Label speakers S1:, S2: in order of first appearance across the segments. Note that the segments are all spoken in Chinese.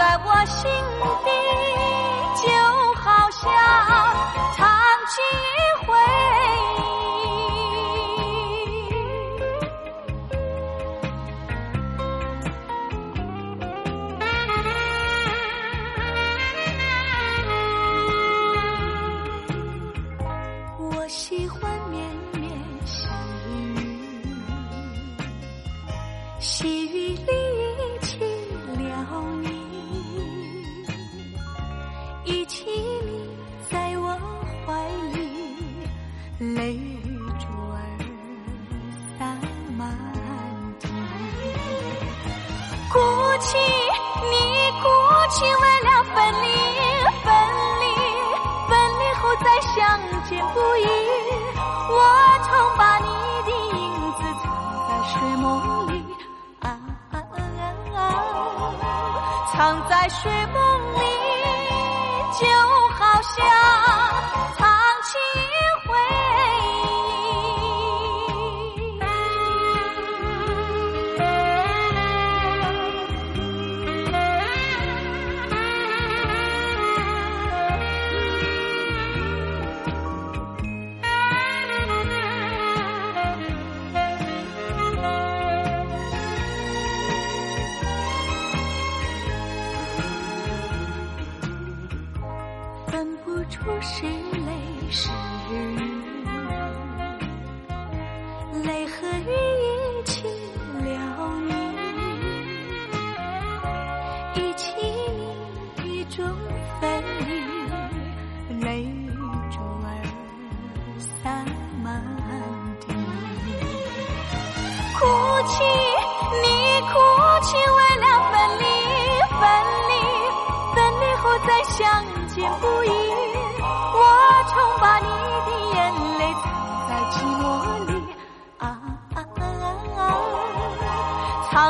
S1: 在我心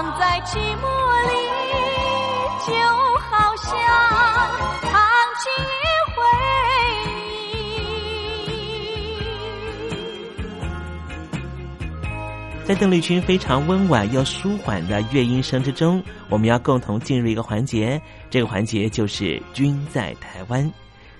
S1: 藏在寂寞里，就好像唱起一回。
S2: 在邓丽君非常温婉又舒缓的乐音声之中，我们要共同进入一个环节，这个环节就是“君在台湾”。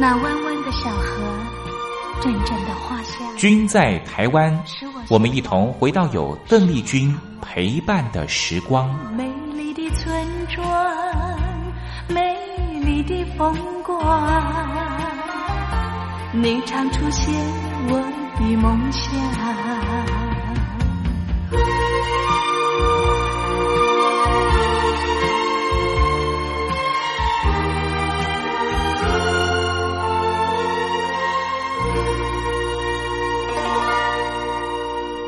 S3: 那弯弯的小河，阵阵的花香。
S4: 君在台湾，我们一同回到有邓丽君陪伴的时光。
S1: 美丽的村庄，美丽的风光，你常出现我的梦乡。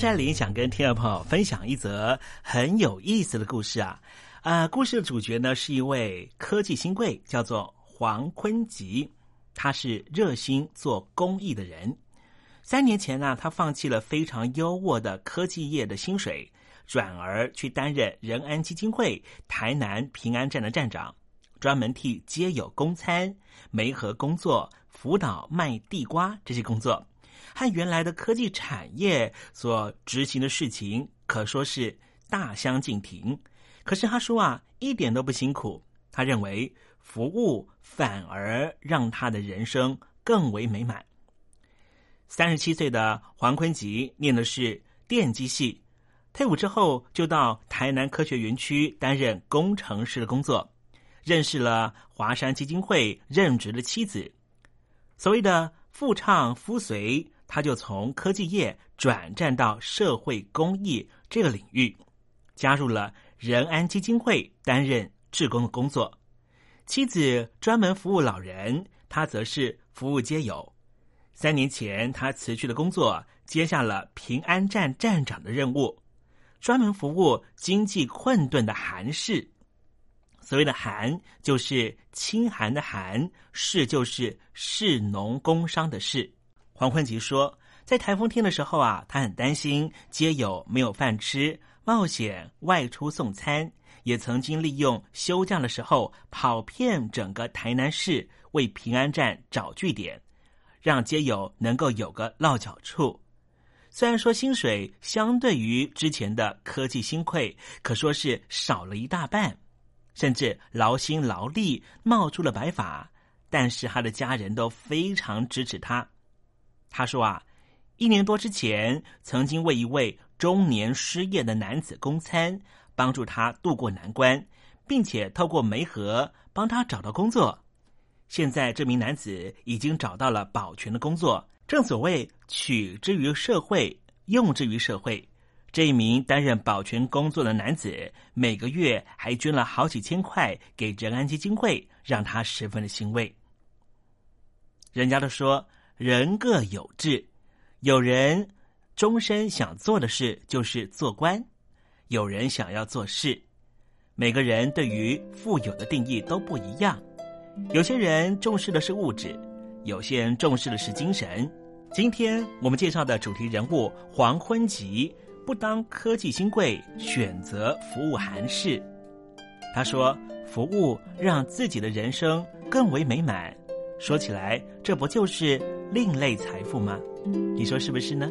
S2: 山林想跟听众朋友分享一则很有意思的故事啊，啊，故事的主角呢是一位科技新贵，叫做黄坤吉，他是热心做公益的人。三年前呢，他放弃了非常优渥的科技业的薪水，转而去担任仁安基金会台南平安站的站长，专门替街友供餐、媒合工作、辅导卖地瓜这些工作。和原来的科技产业所执行的事情可说是大相径庭。可是他说啊，一点都不辛苦。他认为服务反而让他的人生更为美满。三十七岁的黄坤吉念的是电机系，退伍之后就到台南科学园区担任工程师的工作，认识了华山基金会任职的妻子。所谓的夫唱夫随。他就从科技业转战到社会公益这个领域，加入了仁安基金会担任志工的工作。妻子专门服务老人，他则是服务街友。三年前，他辞去了工作，接下了平安站站长的任务，专门服务经济困顿的韩氏。所谓的“寒”，就是清寒的“寒”，“市”就是市农工商的“市”。黄坤吉说，在台风天的时候啊，他很担心街友没有饭吃，冒险外出送餐，也曾经利用休假的时候跑遍整个台南市，为平安站找据点，让街友能够有个落脚处。虽然说薪水相对于之前的科技新贵，可说是少了一大半，甚至劳心劳力冒出了白发，但是他的家人都非常支持他。他说啊，一年多之前曾经为一位中年失业的男子供餐，帮助他渡过难关，并且透过媒合帮他找到工作。现在这名男子已经找到了保全的工作。正所谓取之于社会，用之于社会。这一名担任保全工作的男子，每个月还捐了好几千块给仁安基金会，让他十分的欣慰。人家都说。人各有志，有人终身想做的事就是做官，有人想要做事。每个人对于富有的定义都不一样，有些人重视的是物质，有些人重视的是精神。今天我们介绍的主题人物黄坤吉，不当科技新贵，选择服务韩式。他说：“服务让自己的人生更为美满。”说起来，这不就是另类财富吗？你说是不是呢？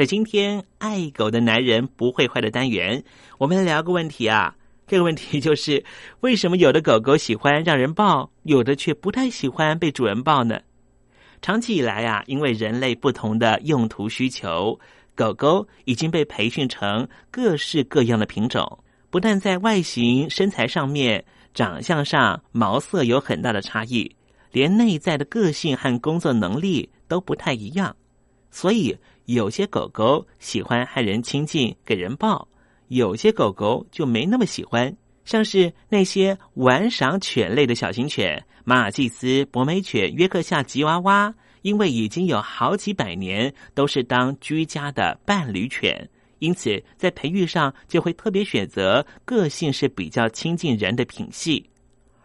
S2: 在今天爱狗的男人不会坏的单元，我们来聊个问题啊。这个问题就是：为什么有的狗狗喜欢让人抱，有的却不太喜欢被主人抱呢？长期以来啊，因为人类不同的用途需求，狗狗已经被培训成各式各样的品种。不但在外形、身材上面、长相上、毛色有很大的差异，连内在的个性和工作能力都不太一样。所以，有些狗狗喜欢和人亲近、给人抱，有些狗狗就没那么喜欢。像是那些玩赏犬类的小型犬，马尔济斯、博美犬、约克夏吉娃娃，因为已经有好几百年都是当居家的伴侣犬。因此，在培育上就会特别选择个性是比较亲近人的品系，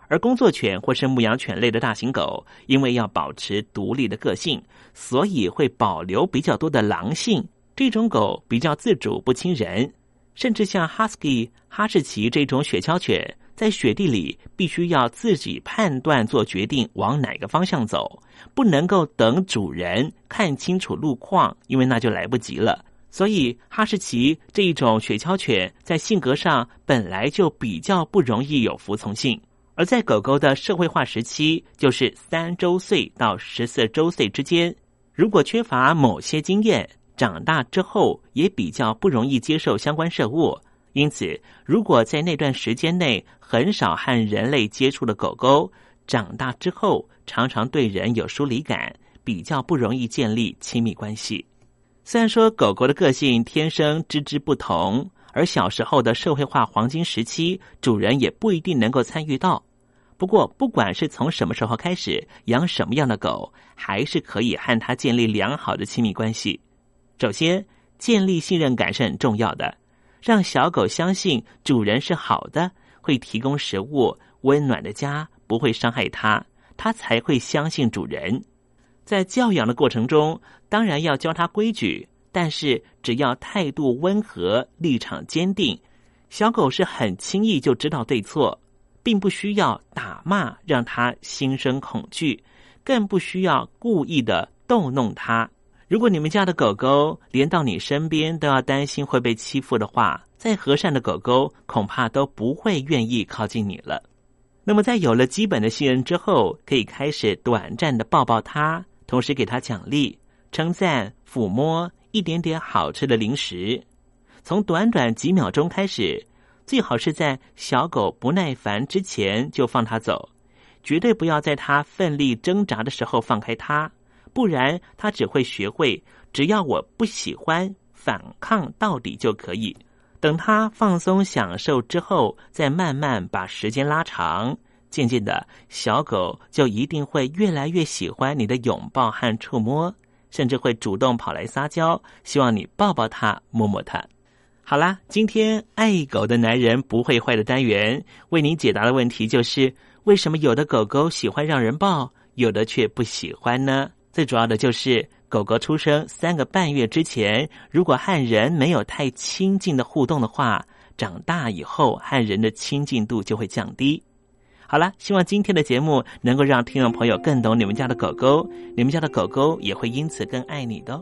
S2: 而工作犬或是牧羊犬类的大型狗，因为要保持独立的个性，所以会保留比较多的狼性。这种狗比较自主，不亲人，甚至像哈士奇、哈士奇这种雪橇犬，在雪地里必须要自己判断做决定往哪个方向走，不能够等主人看清楚路况，因为那就来不及了。所以，哈士奇这一种雪橇犬在性格上本来就比较不容易有服从性，而在狗狗的社会化时期，就是三周岁到十四周岁之间，如果缺乏某些经验，长大之后也比较不容易接受相关事物。因此，如果在那段时间内很少和人类接触的狗狗，长大之后常常对人有疏离感，比较不容易建立亲密关系。虽然说狗狗的个性天生枝枝不同，而小时候的社会化黄金时期，主人也不一定能够参与到。不过，不管是从什么时候开始养什么样的狗，还是可以和它建立良好的亲密关系。首先，建立信任感是很重要的，让小狗相信主人是好的，会提供食物、温暖的家，不会伤害它，它才会相信主人。在教养的过程中，当然要教它规矩，但是只要态度温和、立场坚定，小狗是很轻易就知道对错，并不需要打骂让它心生恐惧，更不需要故意的逗弄它。如果你们家的狗狗连到你身边都要担心会被欺负的话，再和善的狗狗恐怕都不会愿意靠近你了。那么，在有了基本的信任之后，可以开始短暂的抱抱它。同时给它奖励、称赞、抚摸一点点好吃的零食，从短短几秒钟开始，最好是在小狗不耐烦之前就放它走，绝对不要在它奋力挣扎的时候放开它，不然它只会学会只要我不喜欢反抗到底就可以。等它放松享受之后，再慢慢把时间拉长。渐渐的，小狗就一定会越来越喜欢你的拥抱和触摸，甚至会主动跑来撒娇，希望你抱抱它、摸摸它。好啦，今天爱狗的男人不会坏的单元为您解答的问题就是：为什么有的狗狗喜欢让人抱，有的却不喜欢呢？最主要的就是，狗狗出生三个半月之前，如果和人没有太亲近的互动的话，长大以后和人的亲近度就会降低。好了，希望今天的节目能够让听众朋友更懂你们家的狗狗，你们家的狗狗也会因此更爱你的。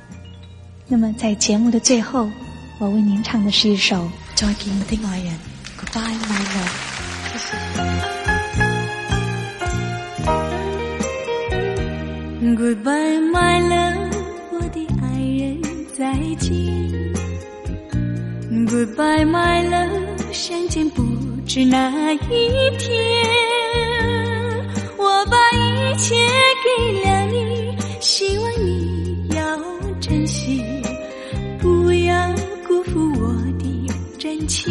S3: 那么在节目的最后，我为您唱的是一首《再见我的爱人》，Goodbye my love，谢谢。
S1: Goodbye, my love，我的爱人，再见。Goodbye, my love，相见不知哪一天。我把一切给了你，希望你情。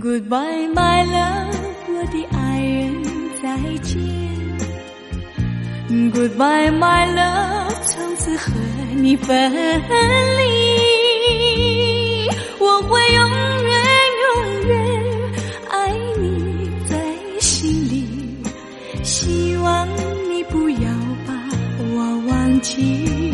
S1: Goodbye, my love，我的爱人，再见。Goodbye, my love，从此和你分离。我会永远永远爱你在心里，希望你不要把我忘记。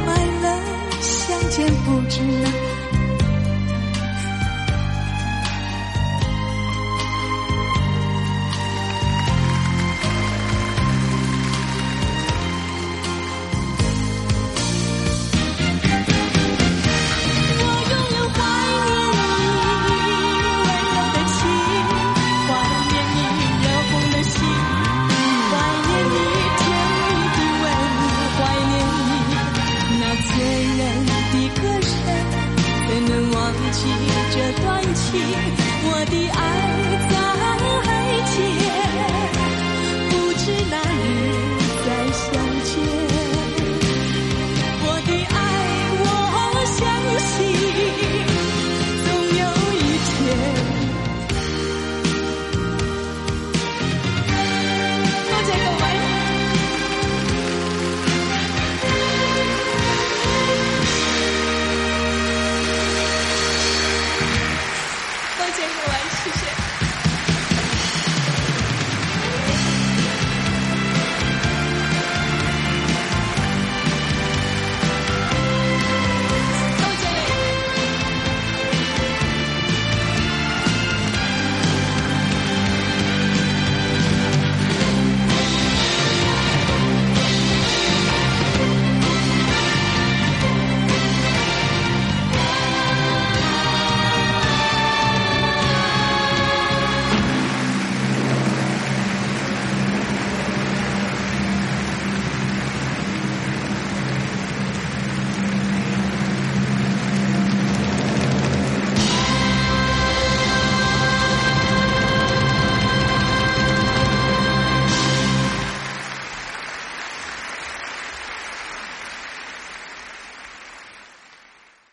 S1: 谢谢。